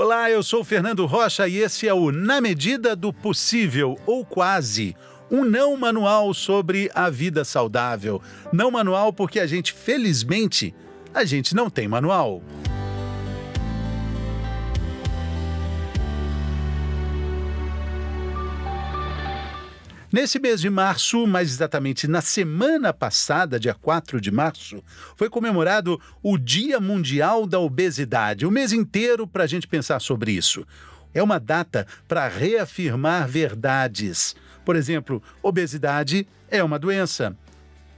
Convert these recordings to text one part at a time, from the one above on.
Olá, eu sou Fernando Rocha e esse é o Na Medida do Possível, ou quase. Um não manual sobre a vida saudável. Não manual porque a gente, felizmente, a gente não tem manual. Nesse mês de março, mais exatamente na semana passada, dia 4 de março, foi comemorado o Dia Mundial da Obesidade. O mês inteiro para a gente pensar sobre isso. É uma data para reafirmar verdades. Por exemplo, obesidade é uma doença.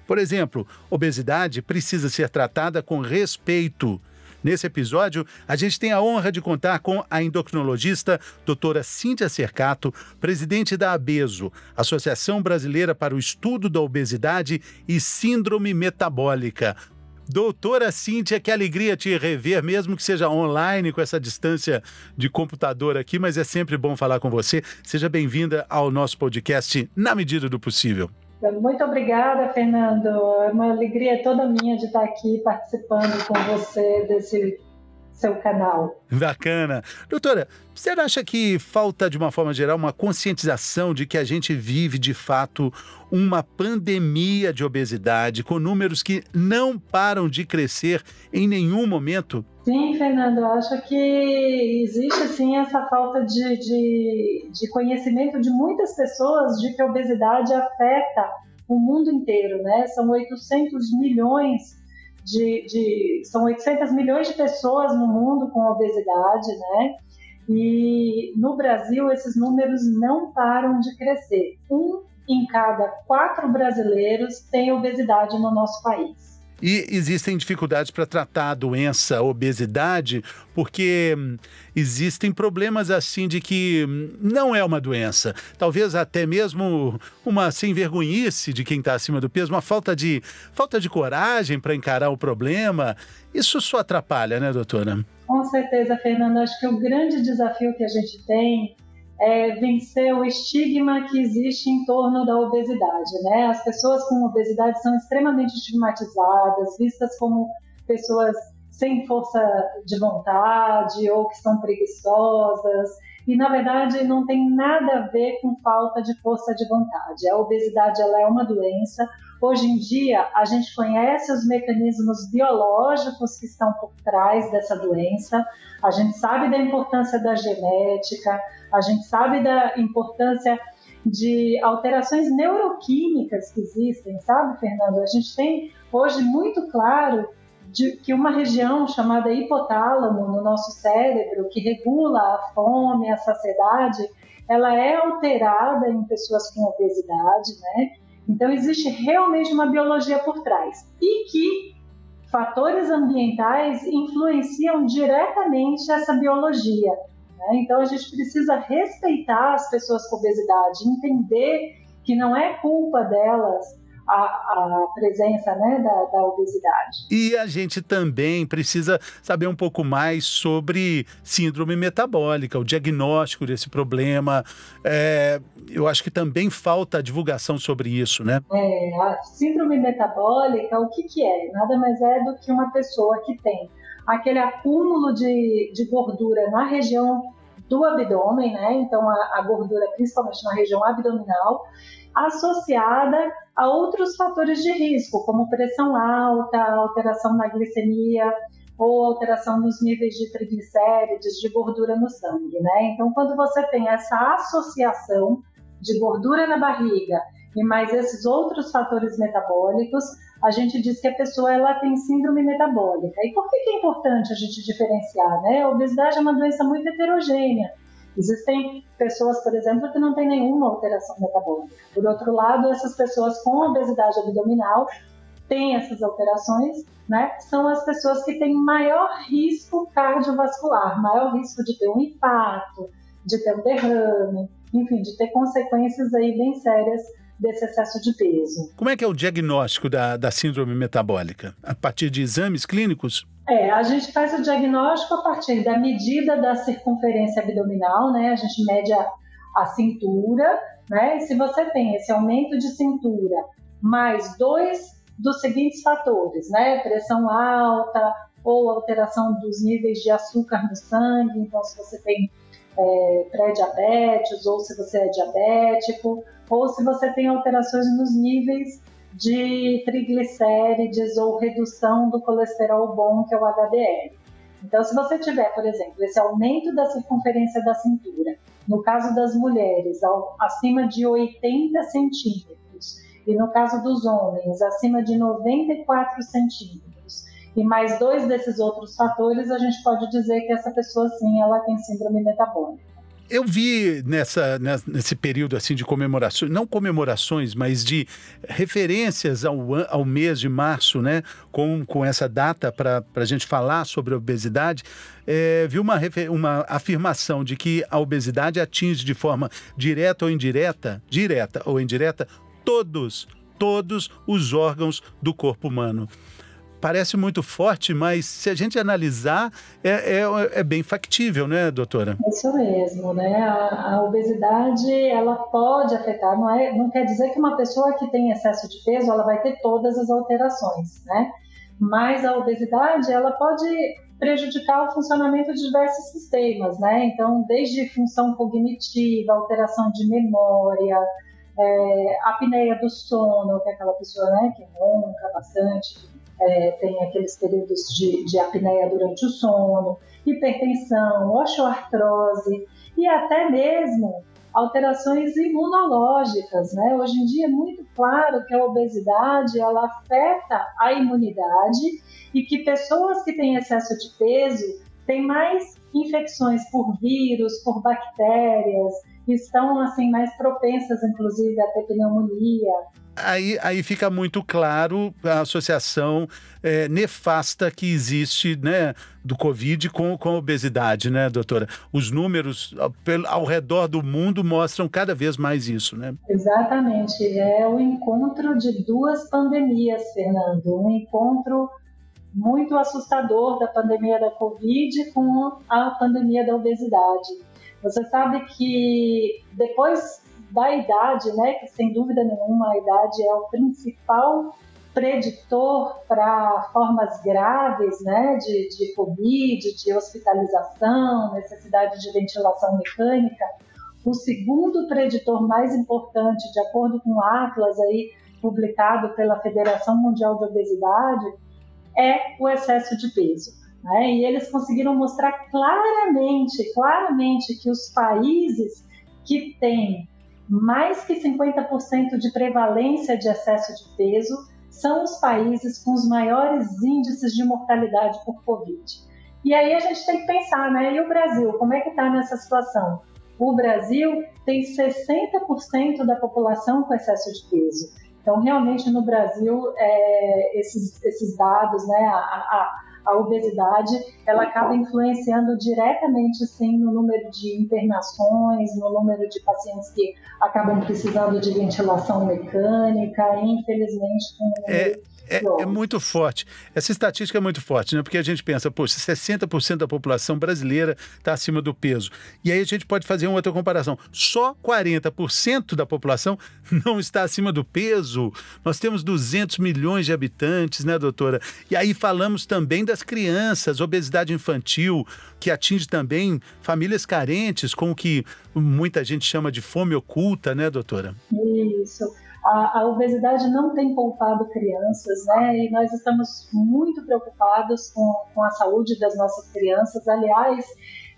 Por exemplo, obesidade precisa ser tratada com respeito. Nesse episódio, a gente tem a honra de contar com a endocrinologista doutora Cíntia Cercato, presidente da ABESO, Associação Brasileira para o Estudo da Obesidade e Síndrome Metabólica. Doutora Cíntia, que alegria te rever, mesmo que seja online, com essa distância de computador aqui, mas é sempre bom falar com você. Seja bem-vinda ao nosso podcast Na Medida do Possível. Muito obrigada, Fernando. É uma alegria toda minha de estar aqui participando com você desse seu canal. Bacana. Doutora, você acha que falta, de uma forma geral, uma conscientização de que a gente vive, de fato, uma pandemia de obesidade com números que não param de crescer em nenhum momento? Sim, Fernando, acho que existe sim essa falta de, de, de conhecimento de muitas pessoas de que a obesidade afeta o mundo inteiro, né? São 800 milhões de, de, são 800 milhões de pessoas no mundo com obesidade, né? E no Brasil esses números não param de crescer. Um em cada quatro brasileiros tem obesidade no nosso país. E existem dificuldades para tratar a doença, a obesidade, porque hum, existem problemas assim de que hum, não é uma doença. Talvez até mesmo uma sem vergonhice de quem está acima do peso, uma falta de, falta de coragem para encarar o problema. Isso só atrapalha, né, doutora? Com certeza, Fernanda. Acho que o grande desafio que a gente tem é, vencer o estigma que existe em torno da obesidade. Né? As pessoas com obesidade são extremamente estigmatizadas, vistas como pessoas sem força de vontade ou que são preguiçosas. E na verdade não tem nada a ver com falta de força de vontade. A obesidade ela é uma doença. Hoje em dia a gente conhece os mecanismos biológicos que estão por trás dessa doença. A gente sabe da importância da genética, a gente sabe da importância de alterações neuroquímicas que existem, sabe, Fernando? A gente tem hoje muito claro de que uma região chamada hipotálamo no nosso cérebro, que regula a fome, a saciedade, ela é alterada em pessoas com obesidade, né? Então existe realmente uma biologia por trás e que fatores ambientais influenciam diretamente essa biologia. Né? Então a gente precisa respeitar as pessoas com obesidade, entender que não é culpa delas a, a, presença né, da, da, obesidade. E a gente também precisa saber um pouco mais sobre síndrome metabólica, o diagnóstico desse problema. É, eu acho que também falta a divulgação sobre isso, né? É, a síndrome metabólica, o que, que é? Nada mais é do que uma pessoa que tem aquele acúmulo de, de gordura na região do abdômen, né? Então a, a gordura principalmente na região abdominal, associada a outros fatores de risco, como pressão alta, alteração na glicemia ou alteração nos níveis de triglicérides, de gordura no sangue, né? Então quando você tem essa associação de gordura na barriga e mais esses outros fatores metabólicos, a gente diz que a pessoa ela tem síndrome metabólica. E por que, é importante a gente diferenciar? Né? A obesidade é uma doença muito heterogênea. Existem pessoas, por exemplo, que não têm nenhuma alteração metabólica. Por outro lado, essas pessoas com obesidade abdominal têm essas alterações, né? São as pessoas que têm maior risco cardiovascular, maior risco de ter um infarto, de ter um derrame, enfim, de ter consequências aí bem sérias desse excesso de peso. Como é que é o diagnóstico da, da síndrome metabólica? A partir de exames clínicos? É, a gente faz o diagnóstico a partir da medida da circunferência abdominal, né? A gente mede a, a cintura, né? E se você tem esse aumento de cintura mais dois dos seguintes fatores, né? Pressão alta ou alteração dos níveis de açúcar no sangue, então se você tem é, pré-diabetes, ou se você é diabético, ou se você tem alterações nos níveis de triglicérides ou redução do colesterol bom, que é o HDL. Então, se você tiver, por exemplo, esse aumento da circunferência da cintura, no caso das mulheres, acima de 80 centímetros, e no caso dos homens, acima de 94 centímetros, e mais dois desses outros fatores, a gente pode dizer que essa pessoa, sim, ela tem síndrome metabólica. Eu vi nessa, nesse período assim de comemorações, não comemorações, mas de referências ao, ao mês de março, né? Com, com essa data para a gente falar sobre a obesidade, é, vi uma, uma afirmação de que a obesidade atinge de forma direta ou indireta, direta ou indireta, todos, todos os órgãos do corpo humano parece muito forte, mas se a gente analisar, é, é, é bem factível, né, doutora? Isso mesmo, né? A, a, obesidade, ela pode afetar, não, é, não quer dizer que uma pessoa que tem excesso de peso, ela vai ter todas as alterações, né? Mas a obesidade, ela pode prejudicar o funcionamento de diversos sistemas, né? Então, desde função cognitiva, alteração de memória, é, apneia do sono, que é aquela pessoa né, que ronca bastante, é, tem aqueles períodos de, de apneia durante o sono, hipertensão, osteoartrose e até mesmo alterações imunológicas, né? Hoje em dia é muito claro que a obesidade ela afeta a imunidade e que pessoas que têm excesso de peso têm mais infecções por vírus, por bactérias, estão assim mais propensas, inclusive, a ter pneumonia, aí, aí fica muito claro a associação é, nefasta que existe né, do Covid com, com a obesidade, né, doutora? Os números ao, ao redor do mundo mostram cada vez mais isso, né? Exatamente. É o encontro de duas pandemias, Fernando. Um encontro muito assustador da pandemia da Covid com a pandemia da obesidade. Você sabe que depois da idade, né, que sem dúvida nenhuma a idade é o principal preditor para formas graves né, de, de Covid, de hospitalização, necessidade de ventilação mecânica. O segundo preditor mais importante, de acordo com o Atlas aí, publicado pela Federação Mundial de Obesidade, é o excesso de peso. Né? E eles conseguiram mostrar claramente, claramente que os países que têm mais que 50% de prevalência de excesso de peso são os países com os maiores índices de mortalidade por Covid. E aí a gente tem que pensar, né? E o Brasil, como é que está nessa situação? O Brasil tem 60% da população com excesso de peso. Então, realmente, no Brasil, é, esses, esses dados, né, a, a a obesidade ela acaba influenciando diretamente sim no número de internações, no número de pacientes que acabam precisando de ventilação mecânica, infelizmente com é, é, é, muito forte. Essa estatística é muito forte, né? Porque a gente pensa, poxa, 60% da população brasileira está acima do peso. E aí a gente pode fazer uma outra comparação. Só 40% da população não está acima do peso. Nós temos 200 milhões de habitantes, né, doutora? E aí falamos também das crianças, obesidade infantil, que atinge também famílias carentes, com o que muita gente chama de fome oculta, né, doutora? Isso a, a, obesidade não tem poupado crianças, né? E nós estamos muito preocupados com, com a saúde das nossas crianças. Aliás,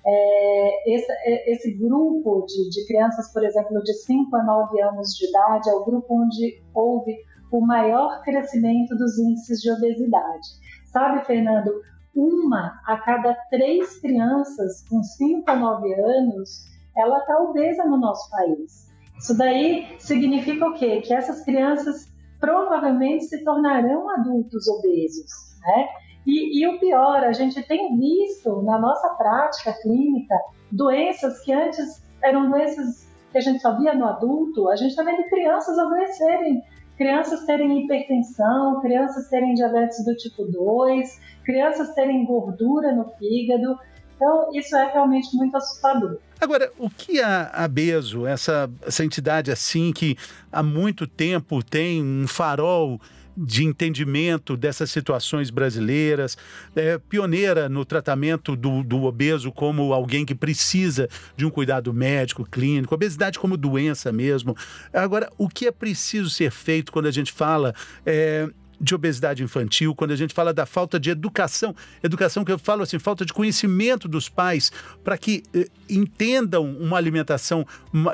é, esse, é, esse, grupo de, de, crianças, por exemplo, de 5 a 9 anos de idade, é o grupo onde houve o maior crescimento dos índices de obesidade. Sabe, Fernando, uma a cada três crianças com 5 a 9 anos, ela está obesa no nosso país. Isso daí significa o quê? Que essas crianças provavelmente se tornarão adultos obesos, né? E, e, o pior, a gente tem visto na nossa prática clínica doenças que antes eram doenças que a gente só via no adulto, a gente está vendo crianças adoecerem, crianças terem hipertensão, crianças terem diabetes do tipo 2, crianças terem gordura no fígado. Então, isso é realmente muito assustador. Agora, o que a, a Beso, essa, essa entidade assim que há muito tempo tem um farol de entendimento dessas situações brasileiras, é, pioneira no tratamento do, do obeso como alguém que precisa de um cuidado médico, clínico, obesidade como doença mesmo. Agora, o que é preciso ser feito quando a gente fala é, de obesidade infantil, quando a gente fala da falta de educação, educação que eu falo assim, falta de conhecimento dos pais para que eh, entendam uma alimentação,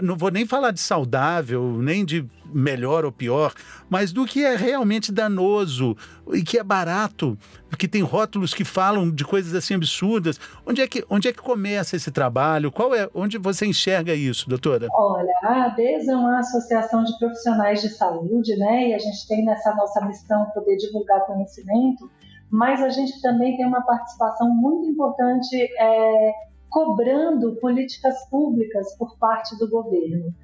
não vou nem falar de saudável, nem de melhor ou pior, mas do que é realmente danoso e que é barato, que tem rótulos que falam de coisas assim absurdas. Onde é que, onde é que começa esse trabalho? Qual é, onde você enxerga isso, doutora? Olha, a ADES é uma associação de profissionais de saúde, né? E a gente tem nessa nossa missão poder divulgar conhecimento, mas a gente também tem uma participação muito importante é, cobrando políticas públicas por parte do governo.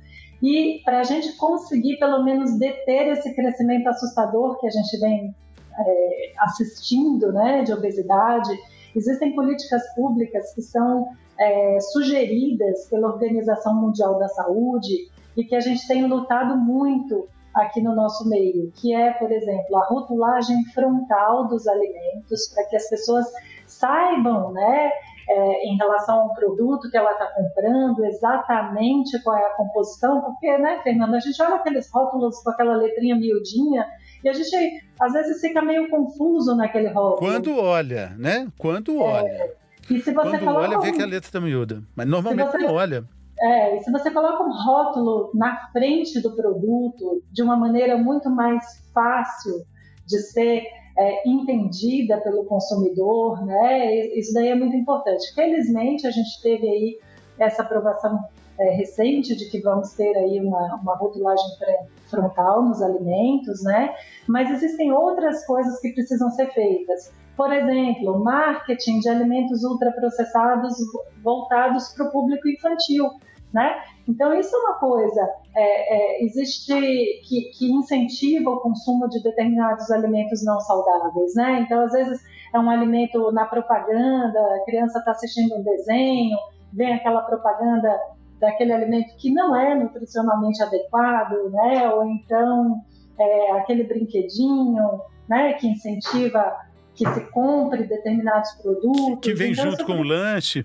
E para a gente conseguir, pelo menos, deter esse crescimento assustador que a gente vem é, assistindo, né, de obesidade, existem políticas públicas que são é, sugeridas pela Organização Mundial da Saúde e que a gente tem lutado muito aqui no nosso meio, que é, por exemplo, a rotulagem frontal dos alimentos, para que as pessoas saibam, né, é, em relação ao produto que ela está comprando, exatamente qual é a composição, porque, né, Fernanda, a gente olha aqueles rótulos com aquela letrinha miudinha e a gente às vezes fica meio confuso naquele rótulo. Quando olha, né? Quando é, olha. E se você Quando olha, vê que a letra está miúda. Mas normalmente você, não olha. É, e se você coloca um rótulo na frente do produto de uma maneira muito mais fácil de ser é, entendida pelo consumidor, né? Isso daí é muito importante. Felizmente, a gente teve aí essa aprovação é, recente de que vamos ter aí uma, uma rotulagem frontal nos alimentos, né? Mas existem outras coisas que precisam ser feitas. Por exemplo, marketing de alimentos ultraprocessados voltados para o público infantil, né? Então, isso é uma coisa, é, é, existe que, que, incentiva o consumo de determinados alimentos não saudáveis, né? Então, às vezes, é um alimento na propaganda, a criança está assistindo um desenho, vem aquela propaganda daquele alimento que não é nutricionalmente adequado, né? Ou então, é, aquele brinquedinho, né? Que incentiva que se compre determinados produtos. Que vem então, junto com o lanche.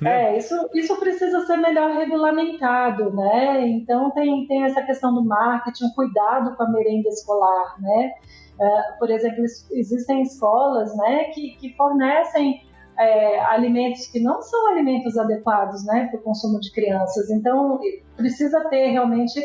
Né? É, isso, isso precisa ser melhor regulamentado, né? Então tem, tem essa questão do marketing, cuidado com a merenda escolar, né? Uh, por exemplo, existem escolas, né, que, que fornecem é, alimentos que não são alimentos adequados, né, para o consumo de crianças. Então precisa ter realmente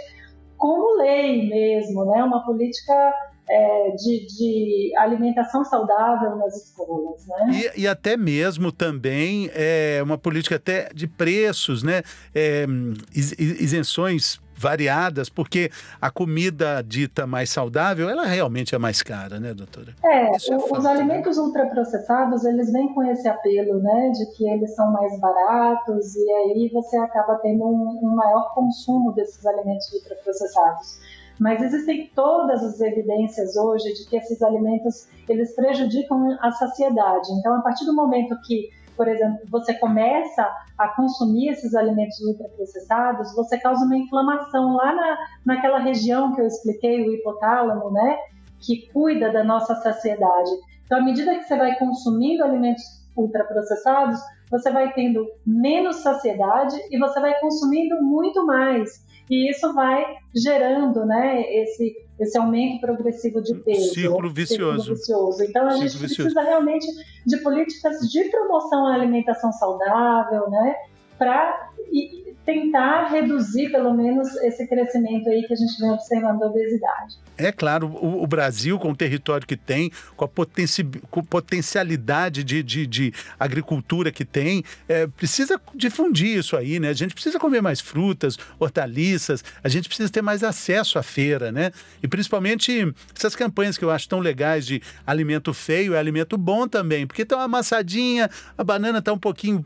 como lei mesmo, né, uma política é, de, de, alimentação saudável nas escolas, né? E, e, até mesmo também é, uma política até de preços, né? É, isenções variadas, porque a comida dita mais saudável, ela realmente é mais cara, né, doutora? É, é os fato, né? alimentos né? ultraprocessados, eles vêm com esse apelo, né, de que eles são mais baratos e aí você acaba tendo um, um maior consumo desses alimentos ultraprocessados. Mas existem todas as evidências hoje de que esses alimentos eles prejudicam a saciedade. Então, a partir do momento que, por exemplo, você começa a consumir esses alimentos ultraprocessados, você causa uma inflamação lá na, naquela região que eu expliquei, o hipotálamo, né? Que cuida da nossa saciedade. Então, à medida que você vai consumindo alimentos ultraprocessados, você vai tendo menos saciedade e você vai consumindo muito mais e isso vai gerando né, esse, esse aumento progressivo de peso. Círculo vicioso. Círculo vicioso. Então, a gente vicioso. precisa realmente de políticas de promoção à alimentação saudável, né, para tentar reduzir, pelo menos, esse crescimento aí que a gente vem observando da obesidade. É claro, o, o, Brasil, com o território que tem, com a potenci, com potencialidade de, de, de, agricultura que tem, é, precisa difundir isso aí, né? A gente precisa comer mais frutas, hortaliças, a gente precisa ter mais acesso à feira, né? E principalmente essas campanhas que eu acho tão legais de alimento feio é alimento bom também, porque tá uma amassadinha, a banana tá um pouquinho,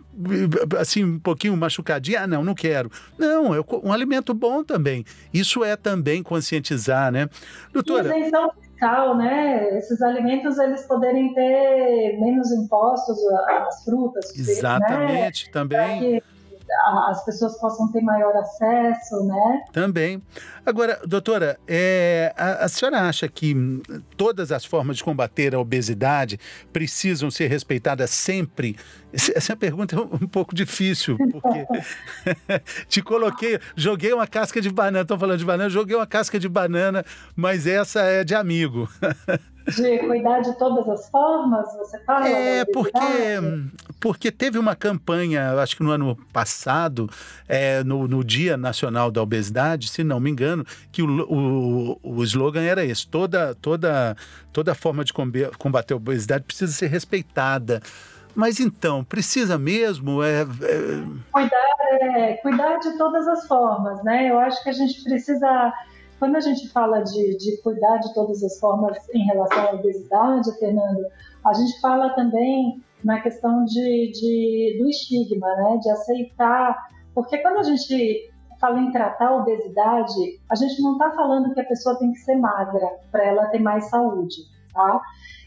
assim, um pouquinho machucadinha. Ah, não, não quero. Não, é um alimento bom também. Isso é também conscientizar, né? Doutora. Isenção fiscal, né? Esses alimentos eles poderem ter menos impostos, as frutas. Exatamente, né? também. As pessoas possam ter maior acesso, né? Também. Agora, doutora, é, a, a, senhora acha que todas as formas de combater a obesidade precisam ser respeitadas sempre? Essa pergunta é um pouco difícil, porque te coloquei, joguei uma casca de banana, estão falando de banana, joguei uma casca de banana, mas essa é de amigo. de cuidar de todas as formas, você fala? É, porque, porque teve uma campanha, acho que no ano passado, é, no, no Dia Nacional da Obesidade, se não me engano, que o, o, o slogan era esse: toda, toda, toda forma de combater a obesidade precisa ser respeitada. Mas então, precisa mesmo? É, é... Cuidar, é, cuidar de todas as formas, né? Eu acho que a gente precisa quando a gente fala de, de cuidar de todas as formas em relação à obesidade, Fernando, a gente fala também na questão de, de, do estigma, né? de aceitar. Porque quando a gente fala em tratar a obesidade, a gente não está falando que a pessoa tem que ser magra para ela ter mais saúde. Tá?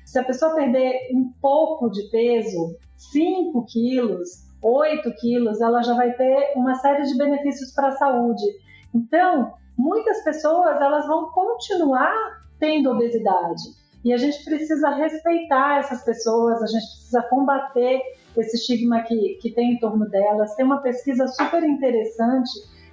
Se a pessoa perder um pouco de peso, 5 quilos, 8 quilos, ela já vai ter uma série de benefícios para a saúde. Então, muitas pessoas elas vão continuar tendo obesidade. E a gente precisa respeitar essas pessoas, a gente precisa combater esse estigma que, que tem em torno delas. Tem uma pesquisa super interessante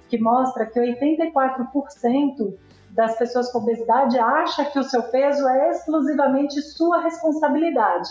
que mostra que 84% das pessoas com obesidade acha que o seu peso é exclusivamente sua responsabilidade.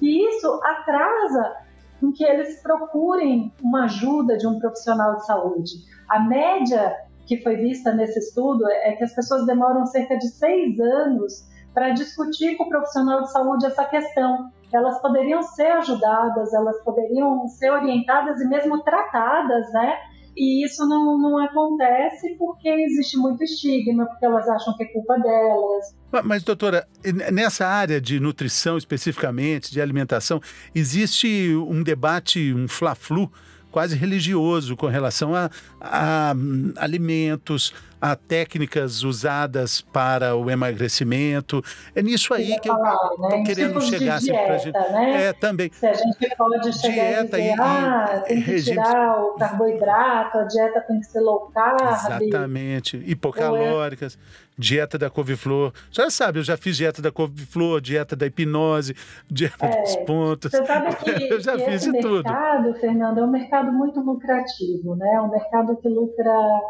E isso atrasa em que eles procurem uma ajuda de um profissional de saúde. A média que foi vista nesse estudo é que as pessoas demoram cerca de seis anos para discutir com o profissional de saúde essa questão. Elas poderiam ser ajudadas, elas poderiam ser orientadas e mesmo tratadas, né? E isso não, não acontece porque existe muito estigma, porque elas acham que é culpa delas. Mas, doutora, nessa área de nutrição especificamente, de alimentação, existe um debate, um fla-flu quase religioso com relação a, a, alimentos, a técnicas usadas para o emagrecimento. É nisso aí que eu estou né? querendo chegar. Assim, dieta, gente... né? É, também. Se a gente pode chegar dieta e dizer, e, ah, tem que regime... tirar o carboidrato, a dieta tem que ser low carb. Exatamente, hipocalóricas, é... dieta da couve-flor. Já sabe, eu já fiz dieta da couve-flor, dieta da hipnose, dieta é, dos pontos. Você sabe que, eu já que fiz esse mercado, tudo. Fernando, é um mercado muito lucrativo, né? É um mercado que lucra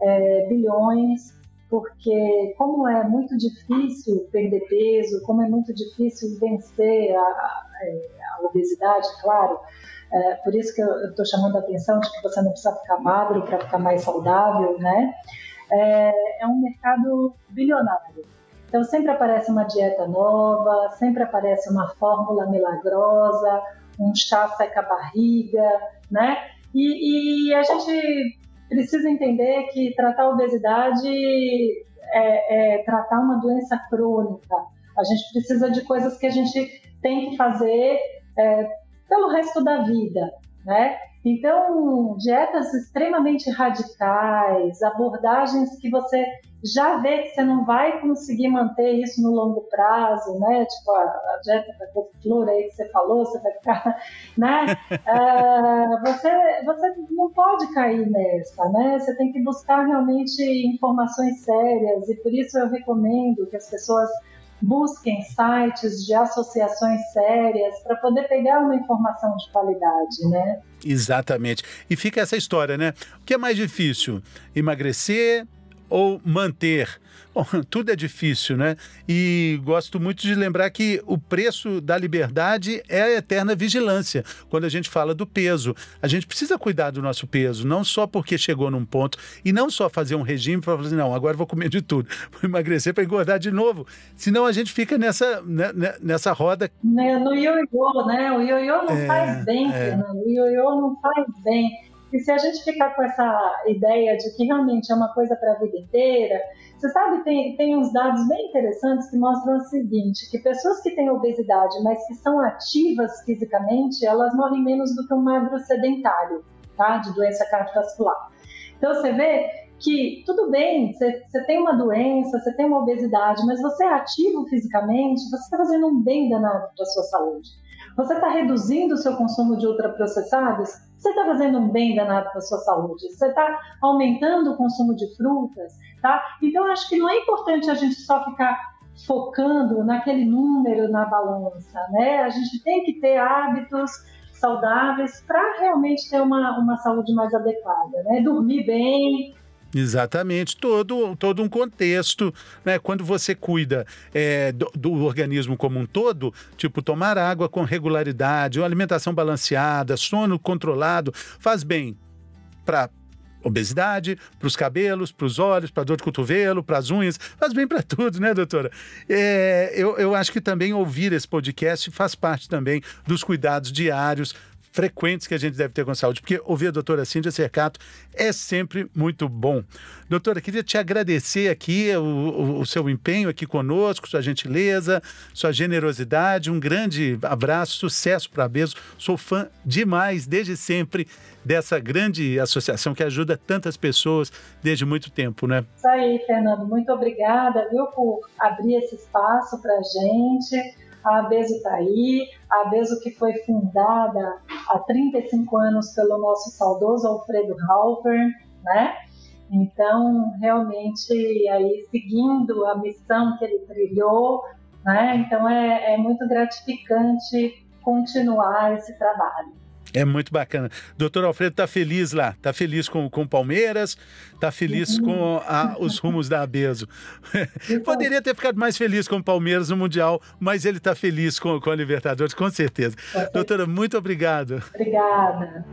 é, bilhões, porque como é muito difícil perder peso, como é muito difícil vencer a, a, a obesidade, claro, é, por isso que eu estou chamando a atenção de que você não precisa ficar magro para ficar mais saudável, né? É, é um mercado bilionário. Então sempre aparece uma dieta nova, sempre aparece uma fórmula milagrosa, um chá seca barriga, né? E, e a gente precisa entender que tratar a obesidade é, é tratar uma doença crônica. A gente precisa de coisas que a gente tem que fazer é, pelo resto da vida, né? Então, dietas extremamente radicais, abordagens que você já vê que você não vai conseguir manter isso no longo prazo, né? Tipo, a, a dieta da couve-flor aí que você falou, você vai ficar, né? uh, você, você não pode cair nessa, né? Você tem que buscar realmente informações sérias e por isso eu recomendo que as pessoas busquem sites de associações sérias para poder pegar uma informação de qualidade, né? Exatamente. E fica essa história, né? O que é mais difícil? Emagrecer ou manter Bom, tudo é difícil, né? E gosto muito de lembrar que o preço da liberdade é a eterna vigilância. Quando a gente fala do peso, a gente precisa cuidar do nosso peso, não só porque chegou num ponto e não só fazer um regime para falar assim, não, agora vou comer de tudo, vou emagrecer para engordar de novo. Senão a gente fica nessa, né, né nessa roda. Né, no ioiô, né? O ioiô não é, faz bem, é. Fernando. O ioiô não faz bem. E se a gente ficar com essa ideia de que realmente é uma coisa para a vida inteira, você sabe, tem, tem uns dados bem interessantes que mostram o seguinte, que pessoas que têm obesidade, mas que são ativas fisicamente, elas morrem menos do que um magro sedentário, tá? De doença cardiovascular. Então você vê que tudo bem, você, você tem uma doença, você tem uma obesidade, mas você é ativo fisicamente, você está fazendo um bem danado para a sua saúde. Você está reduzindo o seu consumo de ultraprocessados? Você está fazendo um bem danado para a sua saúde? Você está aumentando o consumo de frutas? Tá? Então, acho que não é importante a gente só ficar focando naquele número na balança, né? A gente tem que ter hábitos saudáveis para realmente ter uma, uma saúde mais adequada, né? Dormir bem, Exatamente, todo, todo um contexto, né? Quando você cuida é, do, do, organismo como um todo, tipo tomar água com regularidade, uma alimentação balanceada, sono controlado, faz bem para obesidade, para os cabelos, para os olhos, para dor de cotovelo, para as unhas, faz bem para tudo, né, doutora? É, eu, eu acho que também ouvir esse podcast faz parte também dos cuidados diários frequentes que a gente deve ter com saúde, porque ouvir a doutora Cíndia Cercato é sempre muito bom. Doutora, queria te agradecer aqui o, o, o, seu empenho aqui conosco, sua gentileza, sua generosidade. Um grande abraço, sucesso para a Beso. Sou fã demais, desde sempre, dessa grande associação que ajuda tantas pessoas desde muito tempo, né? Isso aí, Fernando. Muito obrigada, viu, por abrir esse espaço para a gente a Abeso está aí, a Abeso que foi fundada há 35 anos pelo nosso saudoso Alfredo Halper, né? Então, realmente, aí seguindo a missão que ele trilhou, né? Então, é, é muito gratificante continuar esse trabalho. É muito bacana. Doutor Alfredo está feliz lá, está feliz com o Palmeiras, está feliz uhum. com a, os rumos da Abeso. Poderia ter ficado mais feliz com o Palmeiras no Mundial, mas ele está feliz com, com a Libertadores, com certeza. Doutora, muito obrigado. Obrigada.